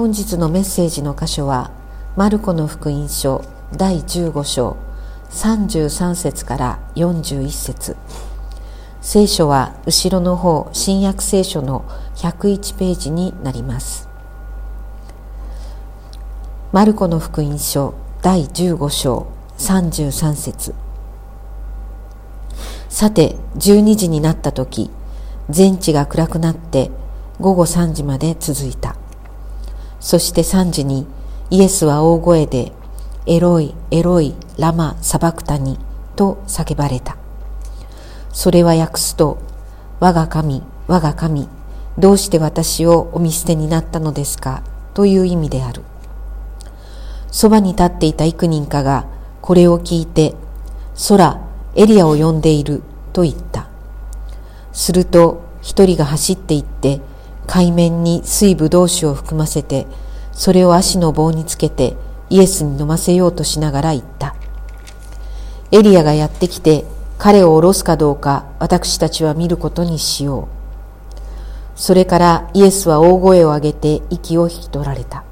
本日のメッセージの箇所はマルコの福音書第15章33節から41節。聖書は後ろの方新約聖書の101ページになります。マルコの福音書第15章33節。さて12時になった時全地が暗くなって午後3時まで続いた。そして3時にイエスは大声でエロイエロイラマサバクタニと叫ばれた。それは訳すと我が神我が神どうして私をお見捨てになったのですかという意味である。そばに立っていた幾人かがこれを聞いて空エリアを呼んでいると言った。すると一人が走って行って海面に水ぶどう酒を含ませてそれを足の棒につけてイエスに飲ませようとしながら言った。エリアがやってきて彼を下ろすかどうか私たちは見ることにしよう。それからイエスは大声を上げて息を引き取られた。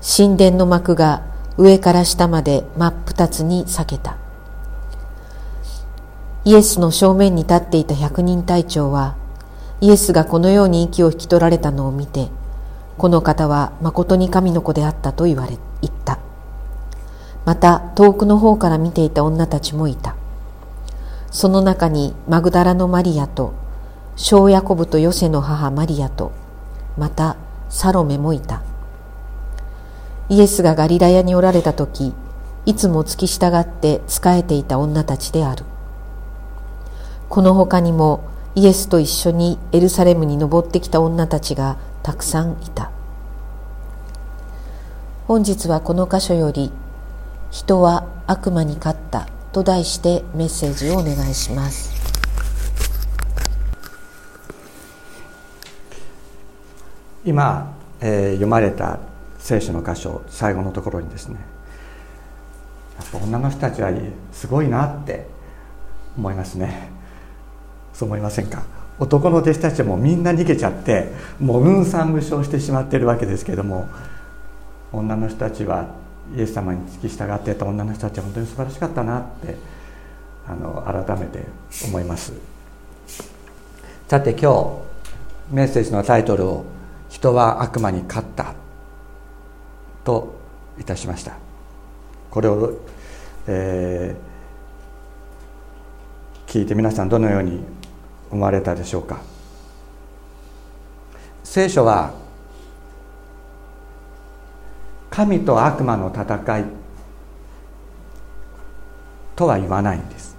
神殿の幕が上から下まで真っ二つに裂けた。イエスの正面に立っていた百人隊長はイエスがこのように息を引き取られたのを見てこの方は誠に神の子であったと言われ言った。また遠くの方から見ていた女たちもいた。その中にマグダラのマリアと小ヤコブとヨセの母マリアとまたサロメもいた。イエスがガリラヤにおられた時いつも付き従って仕えていた女たちである。この他にもイエスと一緒にエルサレムに登ってきた女たちがたくさんいた。本日はこの箇所より「人は悪魔に勝った」と題してメッセージをお願いします。今、えー、読まれた聖書の箇所最後のところにですねやっぱ女の人たちはすごいなって思いますね。そう思いませんか？男の弟子たちもみんな逃げちゃってもう雲散無償してしまっているわけですけれども女の人たちはイエス様に付き従っていた女の人たちは本当に素晴らしかったなってあの改めて思います。さて今日メッセージのタイトルを「人は悪魔に勝った」といたしました。これを、えー、聞いて皆さんどのように思われたでしょうか？聖書は神と悪魔の戦いとは言わないんです。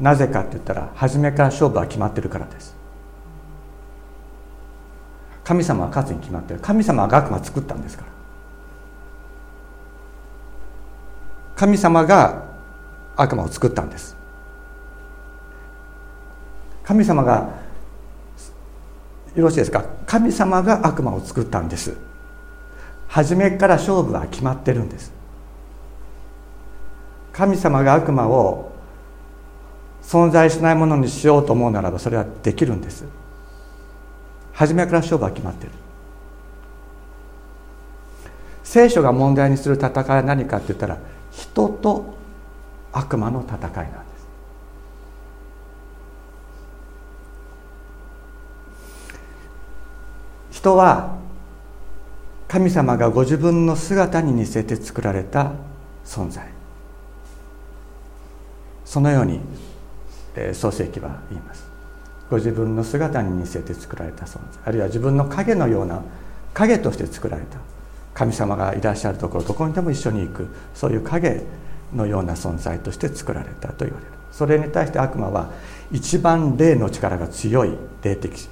なぜかって言ったら初めから勝負は決まってるからです。神様は勝つに決まってる。神様が悪魔作ったんですから。神様が悪魔を作ったんです。神様がよろしいですか？神様が悪魔を作ったんです。初めから勝負は決まってるんです。神様が悪魔を存在しないものにしようと思うならばそれはできるんです。初めから勝負は決まってる。聖書が問題にする戦いは何かって言ったら人と悪魔の戦いなんです。人は神様がご自分の姿に似せて作られた存在。そのように、えー、創世記は言います。ご自分の姿に似せて作られた存在。あるいは自分の影のような影として作られた。神様がいらっしゃるところどこにでも一緒に行く。そういう影のような存在として作られたと言われるそれに対して悪魔は一番霊の力が強い霊的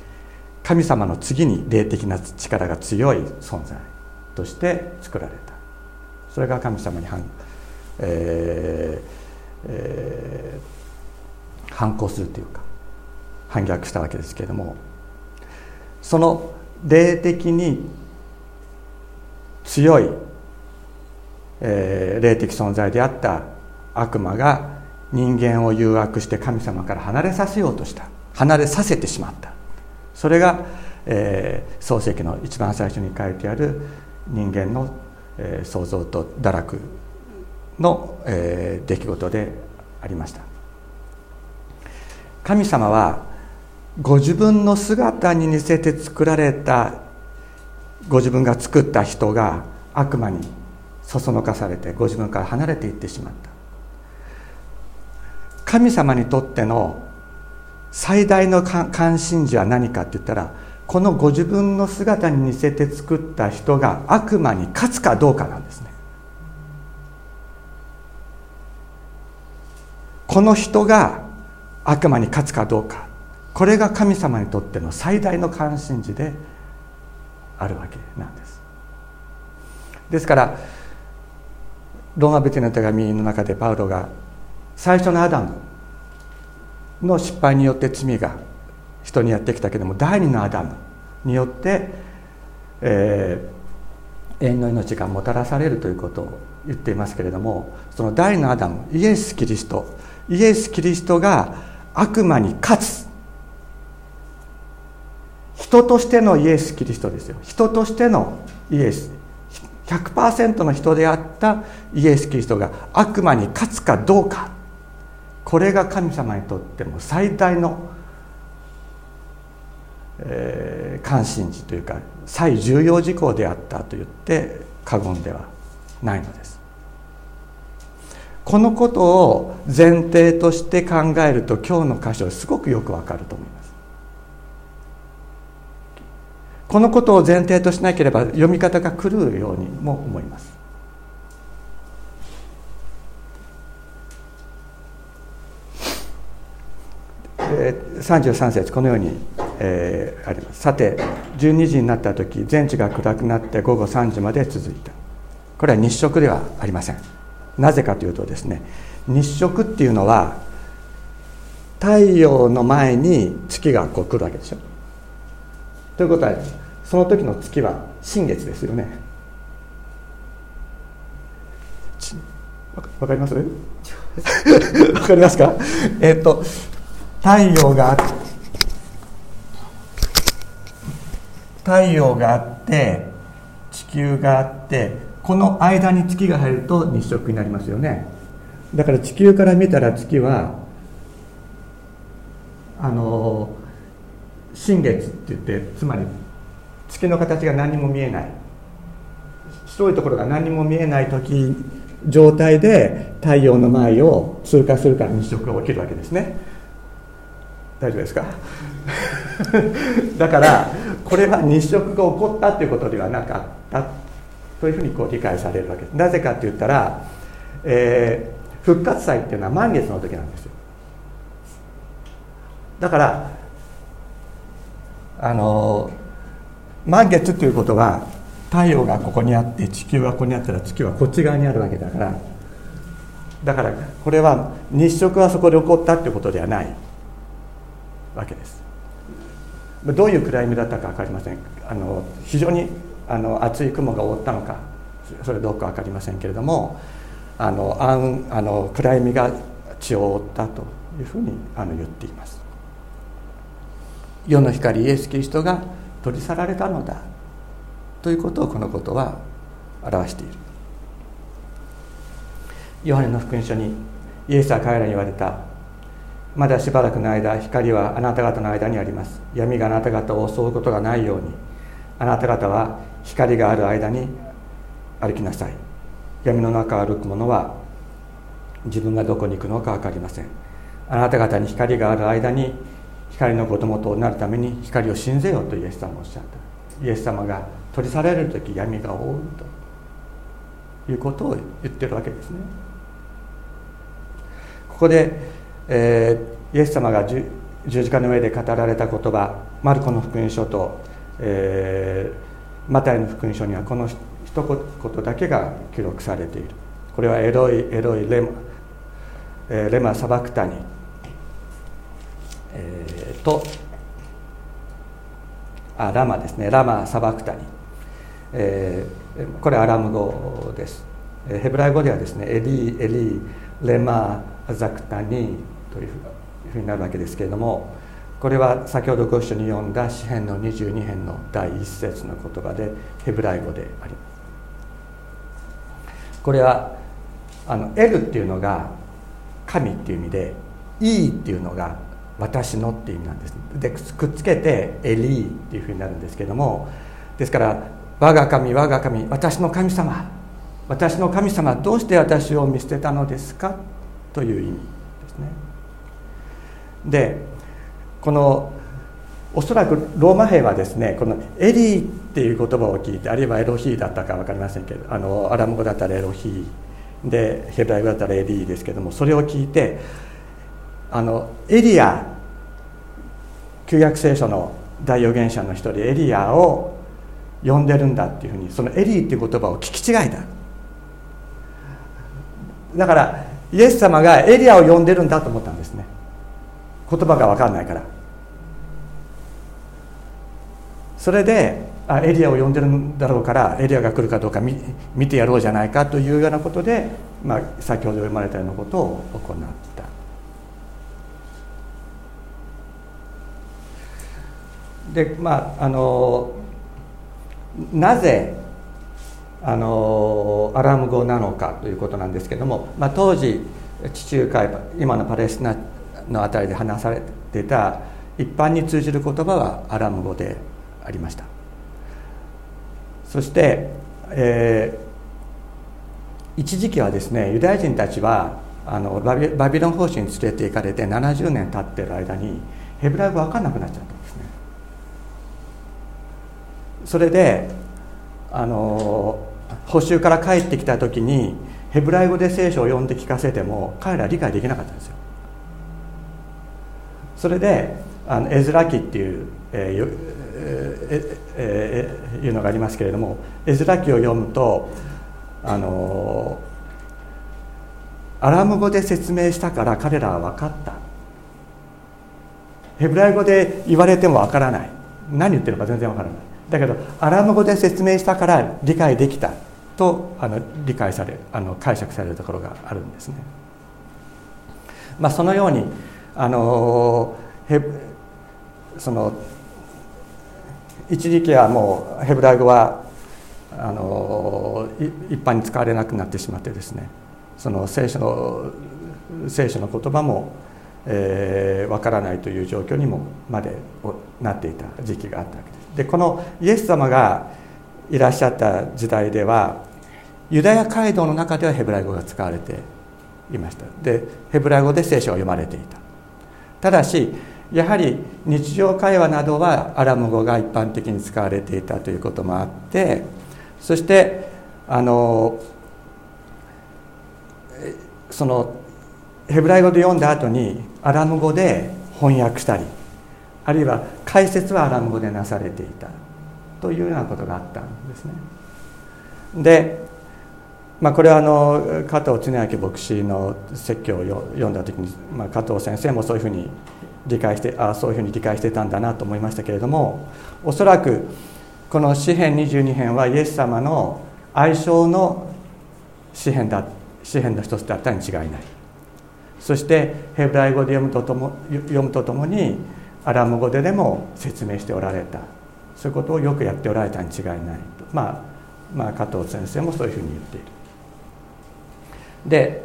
神様の次に霊的な力が強い存在として作られた。それが神様に反,、えーえー、反抗するというか反逆したわけですけれどもその霊的に強いえー、霊的存在であった悪魔が人間を誘惑して神様から離れさせようとした。離れさせてしまった。それが、えー、創世記の一番最初に書いてある人間の、えー、創造と堕落の、えー、出来事でありました。神様はご自分の姿に似せて作られたご自分が作った人が悪魔にそそのかされてご自分から離れていってしまった。神様にとっての最大の関心事は何かって言ったらこのご自分の姿に似せて作った人が悪魔に勝つかどうかなんですね。この人が悪魔に勝つかどうか。これが神様にとっての最大の関心事であるわけなんです。ですからローマ別の手紙の中でパウロが最初のアダムの失敗によって罪が人にやってきたけども第二のアダムによって、えー、永遠の命がもたらされるということを言っていますけれどもその第二のアダムイエス・キリストイエス・キリストが悪魔に勝つ。人としてのイエス・キリストですよ人としてのイエス。100%の人であったイエス・キリストが悪魔に勝つかどうか。これが神様にとっても最大の、えー、関心事というか最重要事項であったと言って過言ではないのです。このことを前提として考えると今日の箇所すごくよくわかると思います。このことを前提としなければ読み方が狂うようにも思います。33節このように、えー、あります。さて12時になった時全地が暗くなって午後3時まで続いた。これは日食ではありません。なぜかというとですね日食っていうのは太陽の前に月がこう来るわけでしょ。ということはその時の月は新月ですよね。わかります？わかりますか？えっ、と太陽が太陽があって地球があってこの間に月が入ると日食になりますよね。だから地球から見たら月はあの新月って言ってつまり月の形が何も見えない。白いところが何も見えない時状態で太陽の前を通過するから日食が起きるわけですね。大丈夫ですか？だからこれは日食が起こったということではなかったというふうにこう理解されるわけ。ですなぜかって言ったら、えー、復活祭っていうのは満月の時なんですよ。だからあの満月ということは太陽がここにあって地球がここにあったら月はこっち側にあるわけだからだからこれは日食はそこで起こったっていうことではないわけです。どういう暗闇だったか分かりません。あの非常にあの厚い雲が覆ったのかそれどうか分かりませんけれどもあの暗あの暗闇が地を覆ったというふうにあの言っています。世の光イエス・キリストが取り去られたのだ。ということをこのことは表している。ヨハネの福音書にイエスは彼らに言われた。まだしばらくの間光はあなた方の間にあります。闇があなた方を襲うことがないように。あなた方は光がある間に歩きなさい。闇の中を歩く者は自分がどこに行くのか分かりません。あなた方に光がある間に光の子供となるために光を信ぜよとイエス様おっしゃった。イエス様が取り去られる時闇が覆うと。いうことを言ってるわけですね。ここで、えー、イエス様が十字架の上で語られた言葉マルコの福音書と、えー、マタイの福音書にはこの一言だけが記録されている。これはエロいエロいレマ,、えー、レマサバクタニえー、とあラマですね。ラマ・サバクタニ、えー、これアラム語です。ヘブライ語ではですねエリーエリーレマ・ザクタニというふうになるわけですけれどもこれは先ほどご一緒に読んだ詩編の22編の第一節の言葉でヘブライ語であります。これはあの「エル」っていうのが神っていう意味で「いい」っていうのが私のっていう意味なんです。でくっつけて「エリー」っていうふうになるんですけども。ですから「我が神我が神私の神様私の神様どうして私を見捨てたのですか?」という意味ですね。でこのおそらくローマ兵はですねこの「エリー」っていう言葉を聞いてあるいはエロヒーだったか分かりませんけどあのアラム語だったらエロヒーでヘブライ語だったらエリーですけどもそれを聞いてあのエリア旧約聖書の大預言者の一人エリアを呼んでるんだっていうふうにそのエリーっていう言葉を聞き違えた。だからイエス様がエリアを呼んでるんだと思ったんですね。言葉が分かんないから。それであエリアを呼んでるんだろうからエリアが来るかどうか見見てやろうじゃないかというようなことで、まあ、先ほど読まれたようなことを行ったでまああのなぜあのアラーム語なのかということなんですけども、まあ、当時地中海今のパレスチナの辺りで話されてた一般に通じる言葉はアラーム語でありました。そして、えー、一時期はですねユダヤ人たちはあのバビバビロン法師に連れて行かれて70年経ってる間にヘブライ語分かんなくなっちゃった。それであの補修から帰ってきた時にヘブライ語で聖書を読んで聞かせても彼ら理解できなかったんですよ。それであのエズラ記っていう、えーええー、いうのがありますけれどもエズラ記を読むとあのアラム語で説明したから彼らは分かった。ヘブライ語で言われても分からない。何言ってるか全然分からない。だけどアラム語で説明したから理解できたとあの理解されあの解釈されるところがあるんですね。まあ、そのようにあのヘその一時期はもうヘブライ語はあの一般に使われなくなってしまってですねその聖書の聖書の言葉もえー、分からないという状況にもまでなっていた時期があったわけですでこのイエス様がいらっしゃった時代ではユダヤ街道の中ではヘブライ語が使われていました。でヘブライ語で聖書が読まれていた。ただしやはり日常会話などはアラム語が一般的に使われていたということもあってそしてあのそのヘブライ語で読んだ後にアラム語で翻訳したりあるいは解説はアラム語でなされていたというようなことがあったんですね。で、まあ、これはあの加藤恒明牧師の説教を読んだ時に、まあ、加藤先生もそういうふうに理解してあそういうふうに理解してたんだなと思いましたけれどもおそらくこの詩編22編はイエス様の愛称の詩編だ詩編の一つだったに違いないそしてヘブライ語で読むととも読むとともにアラム語ででも説明しておられた。そういうことをよくやっておられたに違いないと、まあ、まあ加藤先生もそういうふうに言っている。で、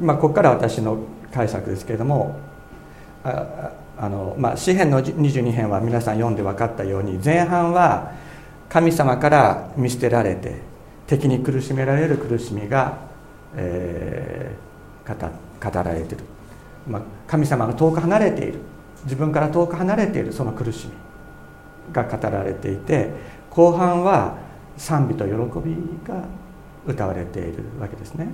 まあ、ここから私の解釈ですけれどもああの、まあ、詩編の22編は皆さん読んで分かったように前半は神様から見捨てられて敵に苦しめられる苦しみが、えー、語語られている、まあ、神様が遠く離れている。自分から遠く離れているその苦しみが語られていて後半は賛美と喜びが歌われているわけですね。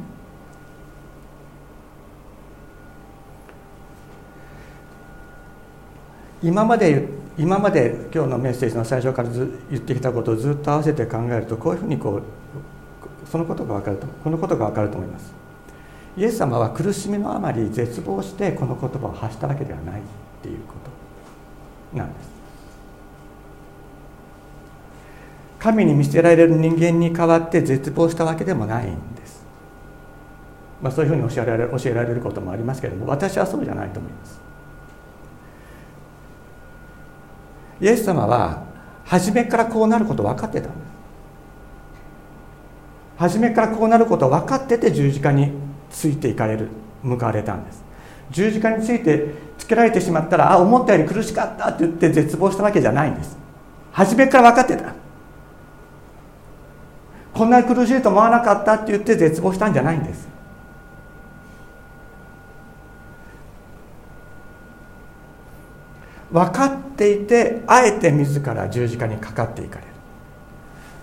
今まで今まで今日のメッセージの最初からず言ってきたことをずっと合わせて考えるとこういうふうにこうそのことが分かるとこのことが分かると思います。イエス様は苦しみのあまり絶望してこの言葉を発したわけではないっていうことなんです。神に見捨てられる人間に代わって絶望したわけでもないんです、まあ、そういうふうに教えられ教えられることもありますけれども私はそうじゃないと思います。イエス様は初めからこうなること分かってたんです初めからこうなること分かってて十字架についていかれる向かわれたんです。十字架についてけられてしまったらあ思ったより苦しかったって言って絶望したわけじゃないんです。初めから分かってた。こんなに苦しいと思わなかったって言って絶望したんじゃないんです。分かっていてあえて自ら十字架にかかっていかれる。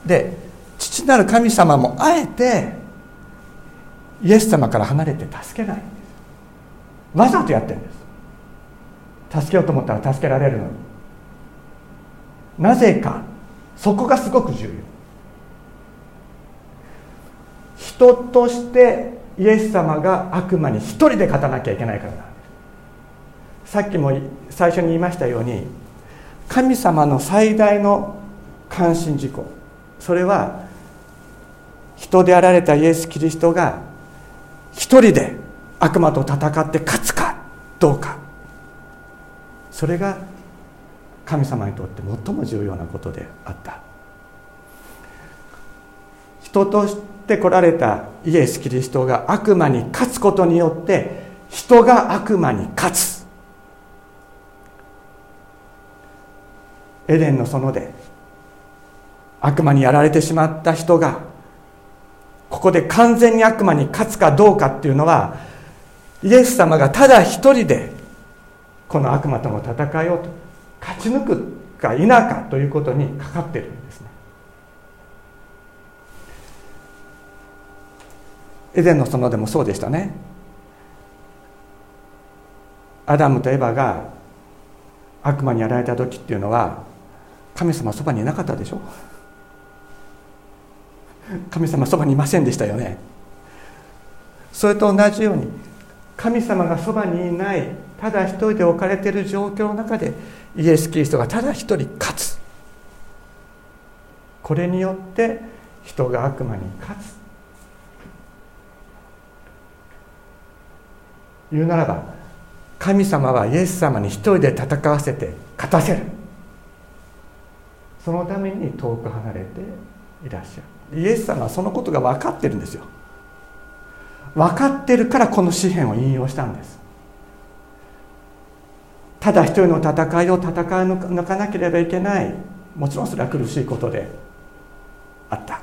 で父なる神様もあえてイエス様から離れて助けないわざとやってるんです。助けようと思ったら助けられるのに。なぜかそこがすごく重要。人としてイエス様が悪魔に一人で勝たなきゃいけないからなさっきも最初に言いましたように神様の最大の関心事項。それは人であられたイエス・キリストが一人で悪魔と戦って勝つかどうか。それが神様にとって最も重要なことであった。人として来られたイエス・キリストが悪魔に勝つことによって人が悪魔に勝つ。エデンの園で悪魔にやられてしまった人がここで完全に悪魔に勝つかどうかっていうのはイエス様がただ一人でこの悪魔との戦いを勝ち抜くか否かということにかかってるんですね。エデンの園でもそうでしたね。アダムとエバが悪魔にやられた時っていうのは神様そばにいなかったでしょ。神様そばにいませんでしたよね。それと同じように神様がそばにいないただ一人で置かれている状況の中でイエス・キリストがただ一人勝つ。これによって人が悪魔に勝つ。言うならば神様はイエス様に一人で戦わせて勝たせる。そのために遠く離れていらっしゃる。イエス様はそのことが分かってるんですよ。分かってるからこの詩篇を引用したんです。ただ一人の戦いを戦い抜かなければいけない。もちろんそれは苦しいことであった。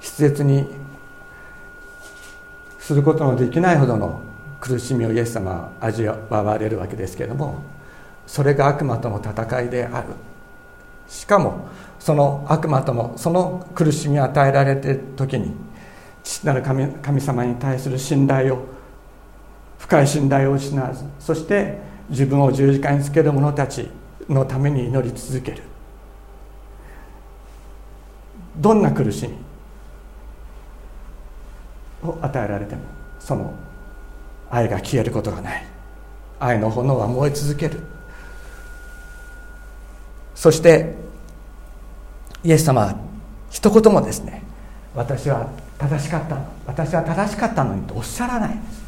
筆舌にすることのできないほどの苦しみをイエス様は味わわれるわけですけれどもそれが悪魔との戦いである。しかもその悪魔ともその苦しみを与えられている時に父なる神神様に対する信頼を深い信頼を失わずそして自分を十字架につける者たちのために祈り続ける。どんな苦しみを与えられてもその愛が消えることがない。愛の炎は燃え続ける。そしてイエス様は一言もですね私は正しかった私は正しかったのにとおっしゃらないんです。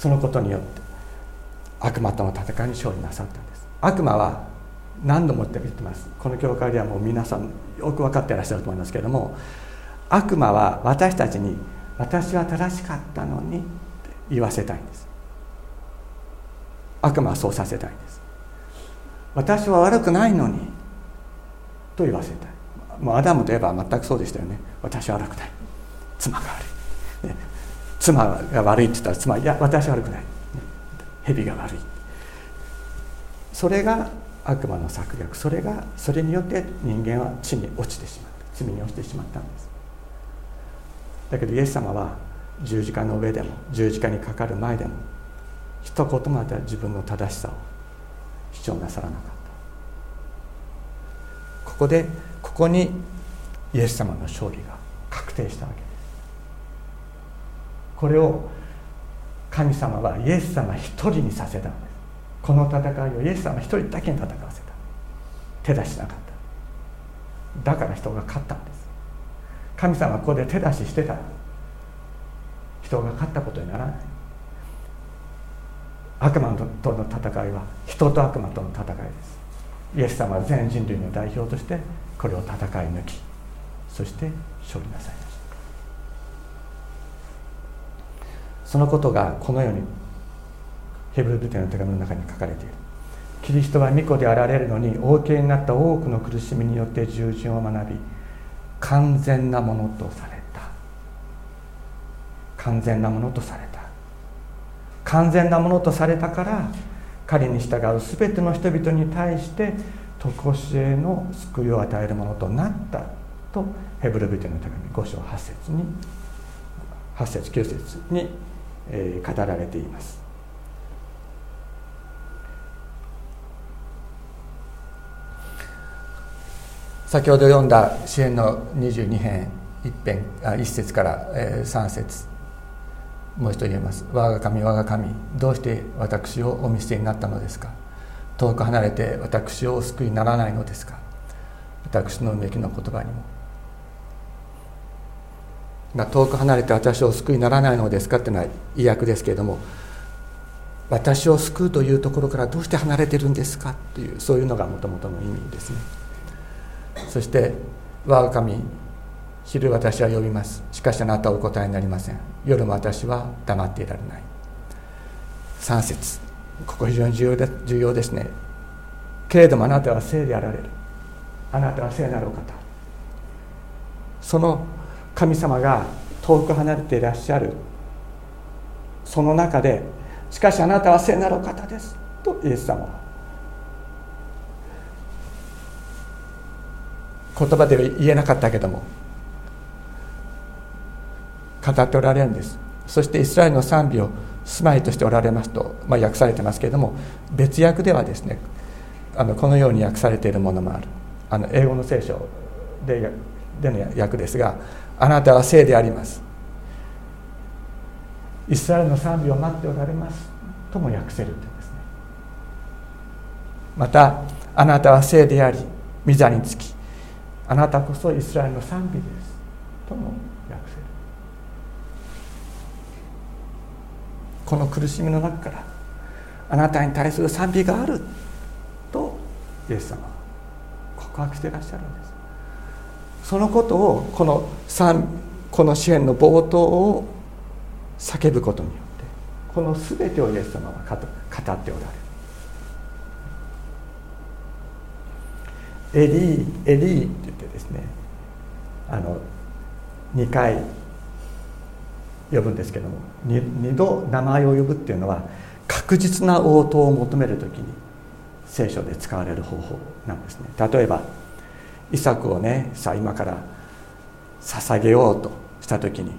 そのことによって悪魔との戦いに勝利なさったんです。悪魔は何度も言ってます。この教会ではもう皆さんよく分かってらっしゃると思いますけれども悪魔は私たちに私は正しかったのにって言わせたいんです。悪魔はそうさせたいんです。私は悪くないのにと言わせたい。もうアダムといえば全くそうでしたよね。私は悪くない。妻が悪い、妻が悪いって言ったら妻いや私は悪くない、蛇が悪い。それが悪魔の策略。それがそれによって人間は地に落ちてしまった。罪に落ちてしまったんです。だけどイエス様は十字架の上でも十字架にかかる前でも一言まで自分の正しさを主張なさらなかった。ここでここにイエス様の勝利が確定したわけ。ですこれを神様はイエス様一人にさせたんです。この戦いをイエス様一人だけに戦わせた。手出しなかった。だから人が勝ったんです。神様はここで手出ししてた。一人が勝ったことにならない。悪魔との戦いは人と悪魔との戦いです。イエス様は全人類の代表としてこれを戦い抜きそして勝利なさいましたそのことがこのようにヘブル人の手紙の中に書かれている。キリストは御子であられるのにお受けになった多くの苦しみによって従順を学び完全なものとされた。完全なものとされた。完全なものとされたから彼に従う全ての人々に対して常しえの救いを与えるものとなったとヘブル人の手紙5章8節に8節9節に、え、語られています。先ほど読んだ支援の22編一編あ1節から、3節もう一度言えます「我が神我が神どうして私をお見捨てになったのですか？遠く離れて私をお救いにならないのですか？私のうめきの言葉にも」、遠く離れて私を救いにならないのですかっていうのは意訳ですけれども私を救うというところからどうして離れてるんですかっていうそういうのがもともとの意味ですね。そして我が神昼私は呼びます。しかしあなたはお答えになりません。夜も私は黙っていられない。3節。ここ非常に重要で重要ですね。けれどもあなたは聖であられる。あなたは聖なるお方。その神様が遠く離れていらっしゃる。その中でしかしあなたは聖なるお方です。とイエス様は。言葉では言えなかったけども。語っておられるんです。そしてイスラエルの賛美を住まいとしておられますと、まあ、訳されてますけれども別訳ではですねあのこのように訳されているものもある。あの英語の聖書ででの訳ですが「あなたは聖であります」「イスラエルの賛美を待っておられます」とも訳せるとですね。また「あなたは聖であり御座につきあなたこそイスラエルの賛美です」ともこの苦しみの中からあなたに対する賛美があるとイエス様は告白していらっしゃるんですそのことをこのこの支援の冒頭を叫ぶことによってこの全てをイエス様は語っておられる。エリーエリーって言ってですねあの2回呼ぶんですけども二度名前を呼ぶっていうのは確実な応答を求める時に聖書で使われる方法なんですね。例えばイサクをねさあ今から捧げようとした時に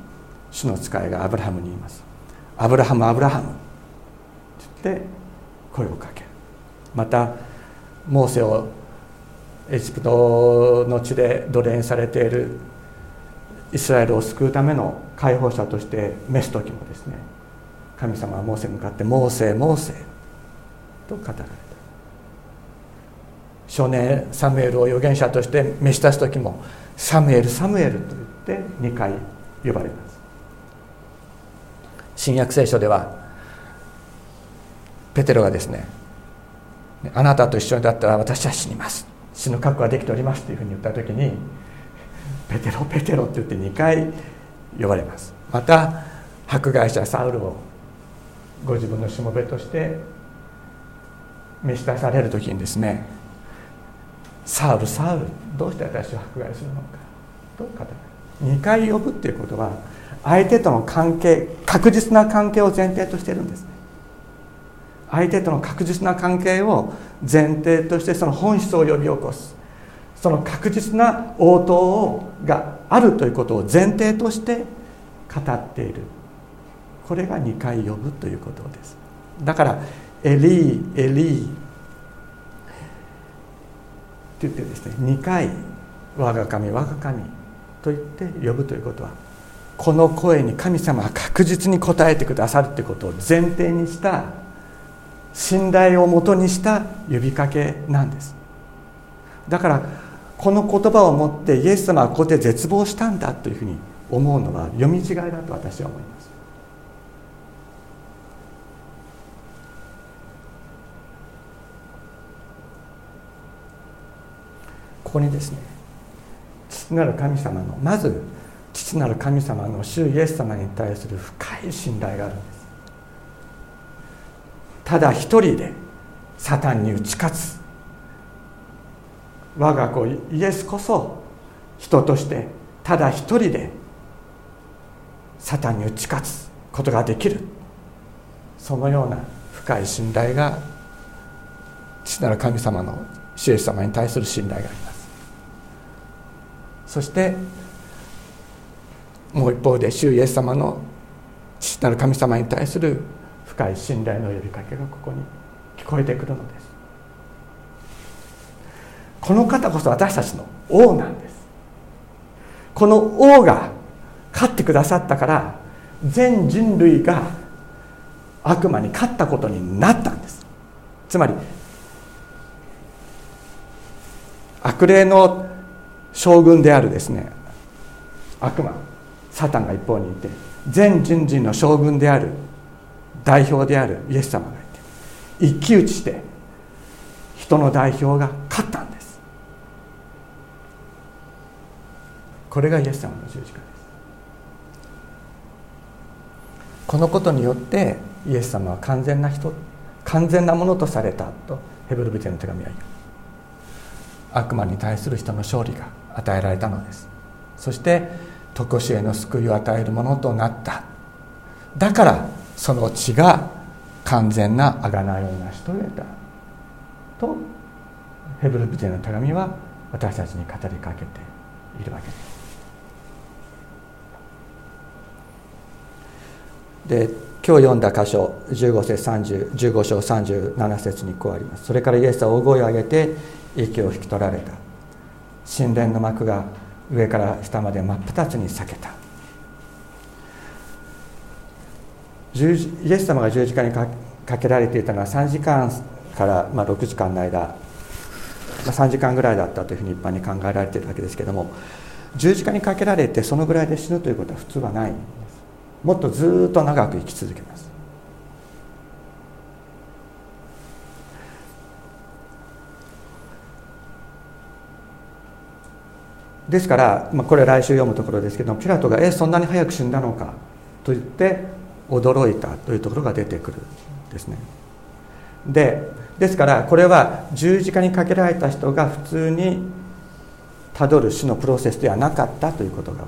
主の使いがアブラハムに言います「アブラハムアブラハム」って言って声をかける。またモーセをエジプトの地で奴隷されているイスラエルを救うための解放者として召す時もですね神様はモーセに向かって「モーセモーセ」と語られた少年サムエルを預言者として召し出す時も「サムエルサムエル」と言って2回呼ばれます。新約聖書ではペテロがですね「あなたと一緒にだったら私は死にます。死ぬ覚悟はできております」というふうに言った時にペテロペテロって言って2回呼ばれます。また迫害者サウルをご自分のしもべとして召し出される時にですねサウルサウルどうして私を迫害するのか。と語る2回呼ぶっていうことは相手との関係確実な関係を前提としてるんです相手との確実な関係を前提としてその本質を呼び起こす。その確実な応答をがあるということを前提として語っている。これが2回呼ぶということです。だから「エリーエリー」言ってですね2回「我が神我が神」と言って呼ぶということはこの声に神様は確実に応えてくださるということを前提にした信頼をもとにした呼びかけなんです。だからこの言葉を持ってイエス様はここで絶望したんだというふうに思うのは読み違いだと私は思います。ここにですね父なる神様のまず父なる神様の主イエス様に対する深い信頼があるんです。ただ一人でサタンに打ち勝つ。我が子イエスこそ人としてただ一人でサタンに打ち勝つことができる。そのような深い信頼が父なる神様の主イエス様に対する信頼があります。そしてもう一方で主イエス様の父なる神様に対する深い信頼の呼びかけがここに聞こえてくるのです。この方こそ私たちの王なんです。この王が勝ってくださったから全人類が悪魔に勝ったことになったんです。つまり悪霊の将軍であるですね。悪魔サタンが一方にいて全人類の将軍である代表であるイエス様がいて一騎打ちして人の代表が勝ったんです。これがイエス様の十字架です。このことによってイエス様は完全な人完全なものとされたとヘブル人の手紙は言う。悪魔に対する人の勝利が与えられたのです。そして常しえの救いを与えるものとなった。だからその血が完全な贖いを成し遂げた。とヘブル人の手紙は私たちに語りかけているわけです。で今日読んだ箇所15節30 15章37節にこうあります。それからイエスは大声を上げて息を引き取られた。神殿の幕が上から下まで真っ二つに裂けた。イエス様が十字架にかけられていたのは3時間からまあ6時間の間、まあ、3時間ぐらいだったというふうに一般に考えられているわけですけれども十字架にかけられてそのぐらいで死ぬということは普通はないんです。もっとずっと長く生き続けます。ですから、まあ、これは来週読むところですけどピラトが「えそんなに早く死んだのか」と言って驚いたというところが出てくるんですね。でですからこれは十字架にかけられた人が普通にたどる死のプロセスではなかったということが分か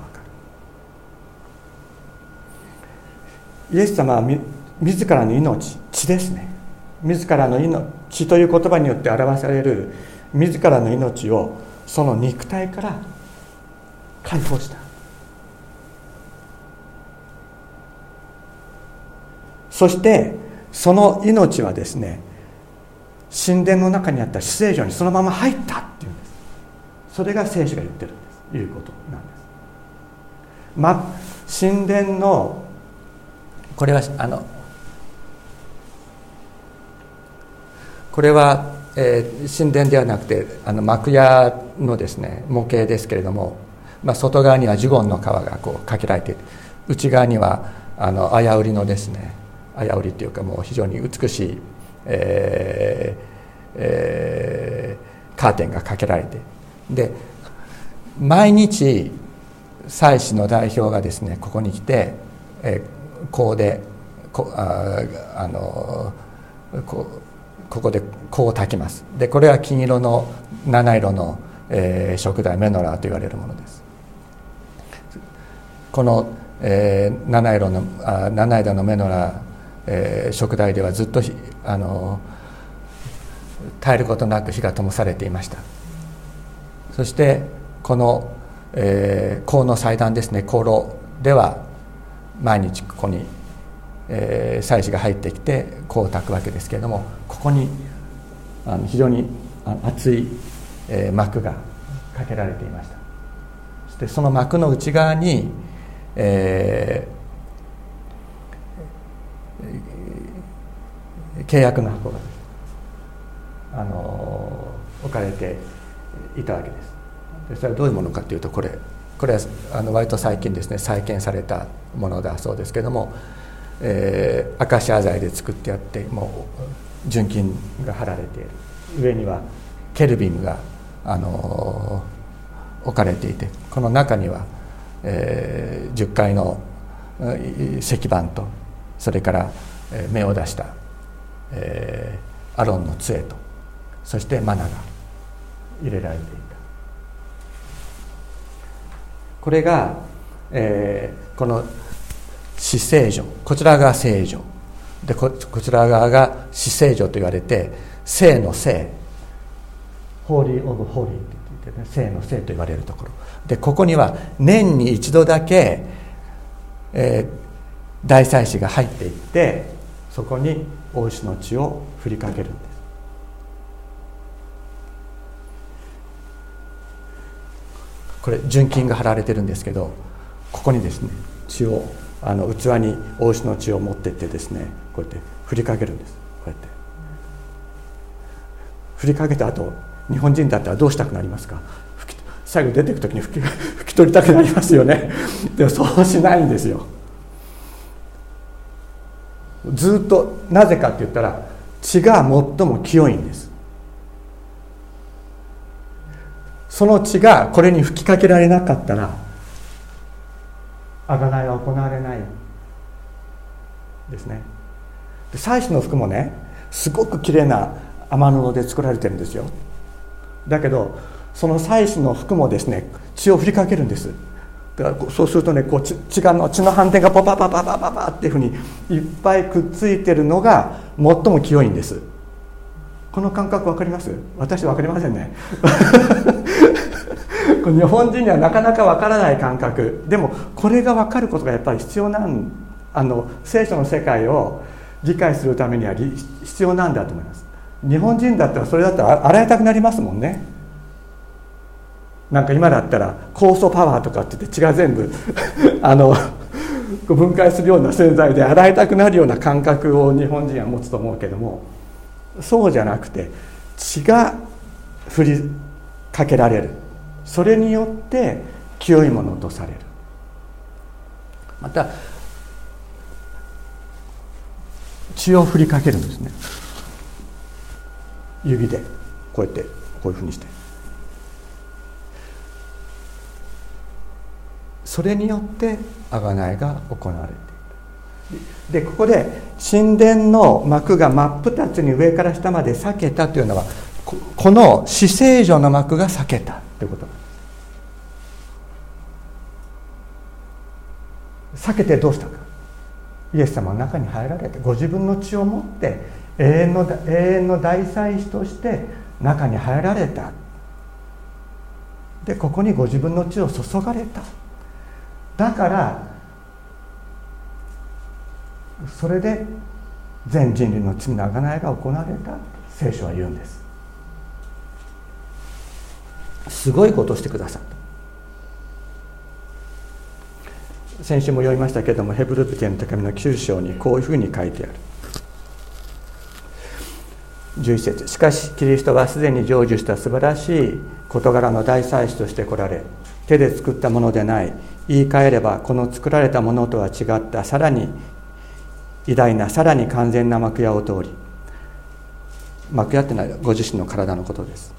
る。イエス様はみ自らの命血ですね。自らの命血という言葉によって表される自らの命をその肉体から解放した。そしてその命はですね神殿の中にあった死聖所にそのまま入ったっていうんです。それが聖書が言ってるんですいうことなんです。ま神殿のこれはあのこれは、えー、神殿ではなくてあの幕屋のですね模型ですけれどもまあ、外側にはジュゴンの皮がこうかけられていて内側にはあの綾織のですね綾織っていうかもう非常に美しい、えーえー、カーテンがかけられてで毎日祭司の代表がですねここに来て、えー、香でこああのこここで香を炊きます。でこれは金色の七色の、えー、食材メノラーと言われるものです。この、えー、七色のあ七枝のメノラ、えー、食台ではずっとあの絶えることなく火が灯されていました。そしてこの、えー、香の祭壇ですね香炉では毎日ここに、えー、祭司が入ってきて香を炊くわけですけれどもここにあの非常に厚い、えー、幕がかけられていました。そしてその幕の内側にえー、契約の箱があの置かれていたわけです。でそれはどういうものかというとこれこれはあの割と最近ですね再建されたものだそうですけども、えー、アカシア材で作ってあってもう純金が貼られている。上にはケルビンがあの置かれていてこの中には、えー、10階の石板とそれから目を出した、えー、アロンの杖とそしてマナが入れられていた。これが、えー、この死聖女こちらが聖女。でこちら側が死聖女と言われて聖の聖。ホーリー・オブ・ホーリー。ってね聖の聖と言われるところ。でここには年に一度だけ、えー、大祭司が入っていってそこに大石の血を振りかけるんです。これ純金が貼られてるんですけどここにですね血をあの器に大石の血を持ってってですねこうやって振りかけるんです。こうやって。振りかけた後日本人だったらどうしたくなりますか？最後出ていく時に拭き 拭き取りたくなりますよね。でもそうしないんですよ。ずっとなぜかって言ったら血が最も清いんです。その血がこれに吹きかけられなかったら贖いは行われないですね。で祭祀の服もねすごく綺麗な天布で作られてるんですよ。だけどその祭祀の服もですね血を振りかけるんです。だからそうするとねこう血がの血の斑点がパパパパパパパっていうふうにいっぱいくっついてるのが最も清いんです。この感覚分かります？私分かりませんね。日本人にはなかなか分からない感覚。でもこれが分かることがやっぱり必要なんあの聖書の世界を理解するためには必要なんだと思います。日本人だったらそれだったら洗いたくなりますもんね。なんか今だったら酵素パワーとかって言って血が全部 あの分解するような洗剤で洗いたくなるような感覚を日本人は持つと思うけどもそうじゃなくて血が振りかけられる。それによって清いものとされる。また血を振りかけるんですね。指でこうやってこういうふうにして。それによって贖いが行われている。でここで神殿の幕が真っ二つに上から下まで裂けたというのはこの死聖女の幕が裂けたということ。裂けてどうしたか。イエス様の中に入られてご自分の血を持って永遠の永遠の大祭司として中に入られた。でここにご自分の血を注がれた。だからそれで全人類の罪の贖いが行われた。聖書は言うんです。すごいことしてくださった。先週も読みましたけれどもヘブル人の手紙の9章にこういうふうに書いてある。11節。しかしキリストはすでに成就した素晴らしい事柄の大祭司として来られ手で作ったものでない言い換えればこの作られたものとは違ったさらに偉大なさらに完全な幕屋を通り幕屋ってのはご自身の体のことです。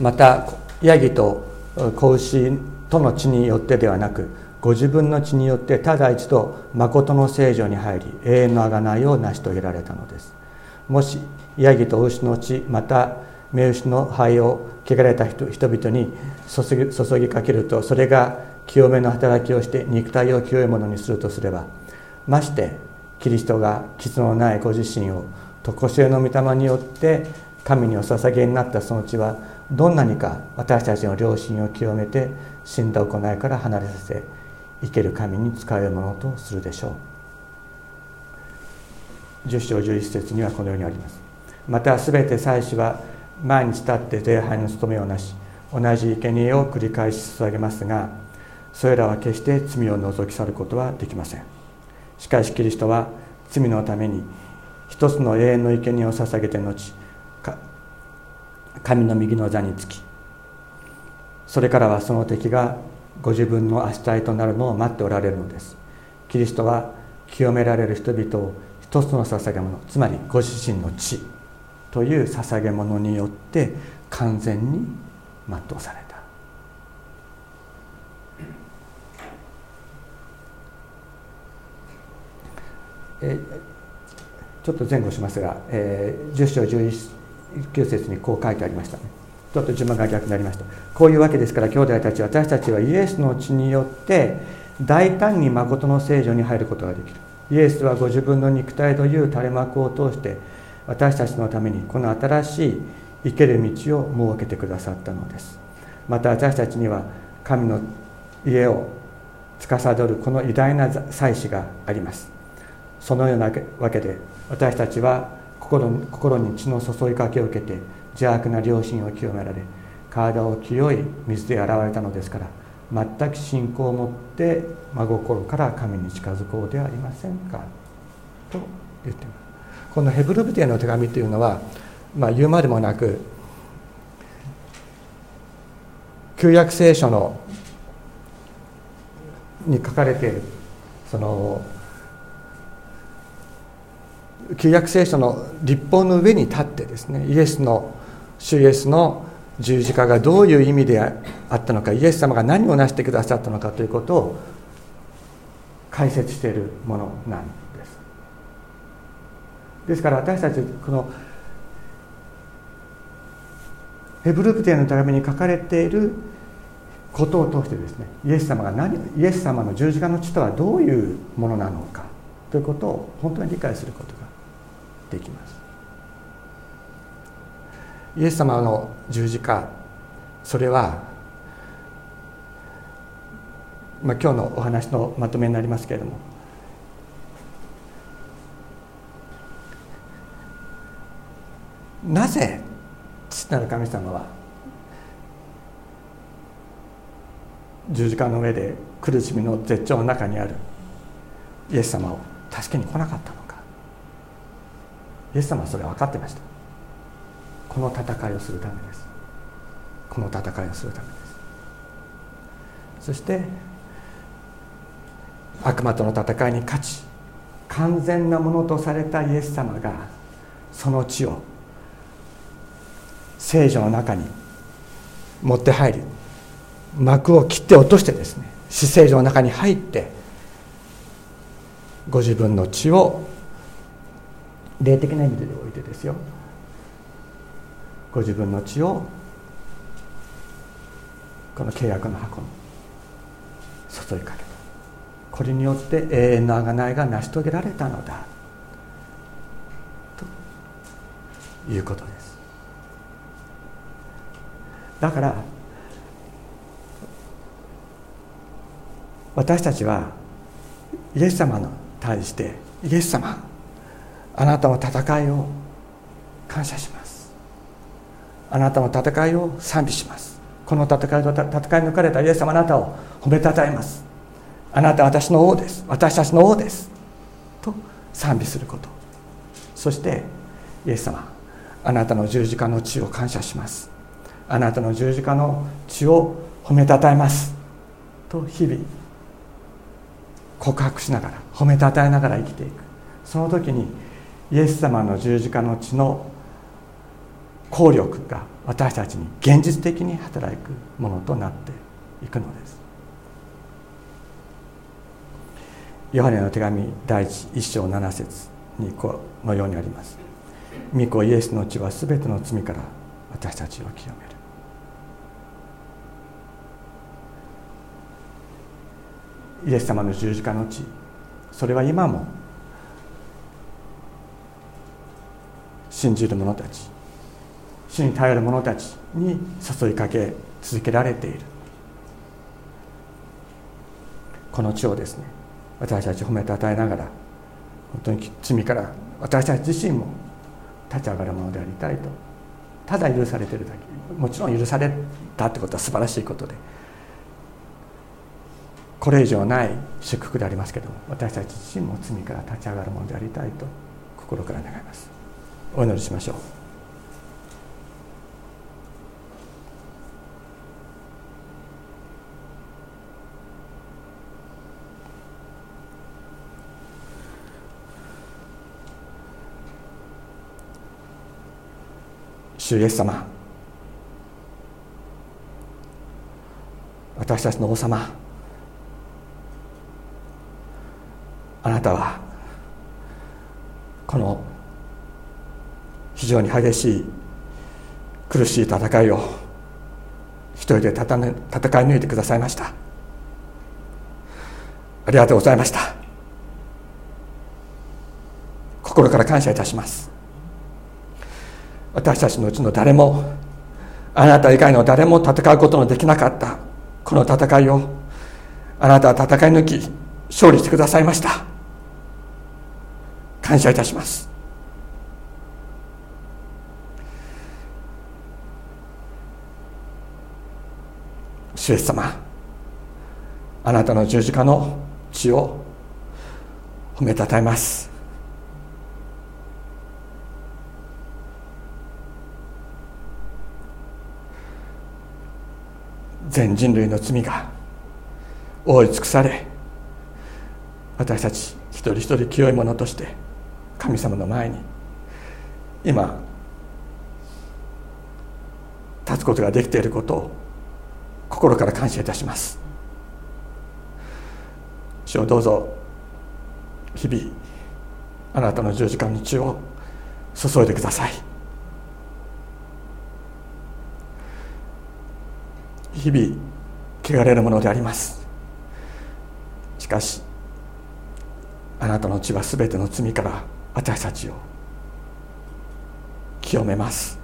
またヤギと子牛との血によってではなくご自分の血によってただ一度誠の聖女に入り永遠の贖いを成し遂げられたのです。もしヤギと牛の血また目牛の灰を汚れた人々に注ぎ注ぎかけるとそれが清めの働きをして肉体を清いものにするとすればましてキリストが傷のないご自身を常しえの御霊によって神にお捧げになったその血はどんなにか私たちの良心を清めて死んだ行いから離れさせ生ける神に使えるものとするでしょう。10章11節にはこのようにあります。また全て祭司は毎日立って礼拝の務めをなし同じ生贄を繰り返し捧げますがそれらは決して罪を除き去ることはできません。しかしキリストは罪のために一つの永遠の生贄を捧げて後神の右の座につきそれからはその敵がご自分の足体となるのを待っておられるのです。キリストは清められる人々を一つの捧げ物つまりご自身の血という捧げ物によって完全に全うされた。えちょっと前後しますが、えー、10章11節にこう書いてありましたね。ちょっと順番が逆になりました。こういうわけですから兄弟たち私たちはイエスの血によって大胆に誠の聖女に入ることができる。イエスはご自分の肉体という垂れ幕を通して私たちのためにこの新しい生ける道を設けてくださったのです。また私たちには神の家を司るこの偉大な祭司があります。そのようなわけで私たちは心に血の注ぎかけを受けて邪悪な良心を清められ体を清い水で洗われたのですから全く信仰を持って真心から神に近づこうではありませんか？と言っています。このヘブルブテへの手紙というのは、まあ、言うまでもなく旧約聖書のに書かれているその旧約聖書の立法の上に立ってですねイエスの主イエスの十字架がどういう意味であったのかイエス様が何を成してくださったのかということを解説しているものなんです。ですから私たちこのヘブルプテの手紙に書かれていることを通してですねイエス様が何イエス様の十字架の血とはどういうものなのかということを本当に理解することができます。イエス様の十字架。それは、まあ、今日のお話のまとめになりますけれども。なぜ父なる神様は十字架の上で苦しみの絶頂の中にあるイエス様を助けに来なかったのか。イエス様はそれ分かってました。この戦いをするためです。この戦いをするためです。そして悪魔との戦いに勝ち完全なものとされたイエス様がその地を聖女の中に持って入り幕を切って落としてですね死聖女の中に入ってご自分の血を霊的な意味でおいてですよ。ご自分の血をこの契約の箱に注いかけた。これによって永遠の贖いが成し遂げられたのだ。ということです。だから私たちはイエス様に対してイエス様あなたの戦いを感謝します。あなたの戦いを賛美します。この戦いと戦い抜かれたイエス様あなたを褒めたたえます。あなたは私の王です。私たちの王です。と賛美すること。そしてイエス様あなたの十字架の血を感謝します。あなたの十字架の血を褒めたたえます。と日々告白しながら褒めたたえながら生きていく。その時にイエス様の十字架の血の効力が私たちに現実的に働くものとなっていくのです。ヨハネの手紙第一一章7節にこのようにあります。御子イエスの血は全ての罪から私たちを清める。イエス様の十字架の血それは今も信じる者たち。主に頼る者たちに誘いかけ続けられている。この地をですね私たち褒めたたえながら本当に罪から私たち自身も立ち上がるものでありたいとただ許されてるだけもちろん許されたってことは素晴らしいことでこれ以上ない祝福でありますけども私たち自身も罪から立ち上がるものでありたいと心から願います。お祈りしましょう。主イエス様。私たちの王様。あなたはこの非常に激しい苦しい戦いを一人で戦い抜いてくださいました。ありがとうございました。心から感謝いたします。私たちのうちの誰もあなた以外の誰も戦うことのできなかったこの戦いをあなたは戦い抜き勝利してくださいました。感謝いたします。主イエス様あなたの十字架の血を褒めたたえます。全人類の罪が覆い尽くされ私たち一人一人清いものとして神様の前に今立つことができていることを心から感謝いたします。主をどうぞ日々あなたの十字架の血を注いでください。日々汚れるものであります。しかしあなたの血は全ての罪から私たちを清めます。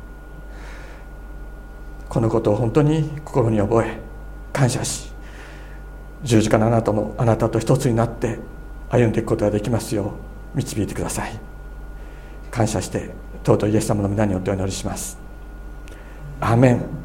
このことを本当に心に覚え感謝し十字架のあなたのあなたと一つになって歩んでいくことができますよう導いてください。感謝して尊いイエス様の皆によってお祈りします。アーメン。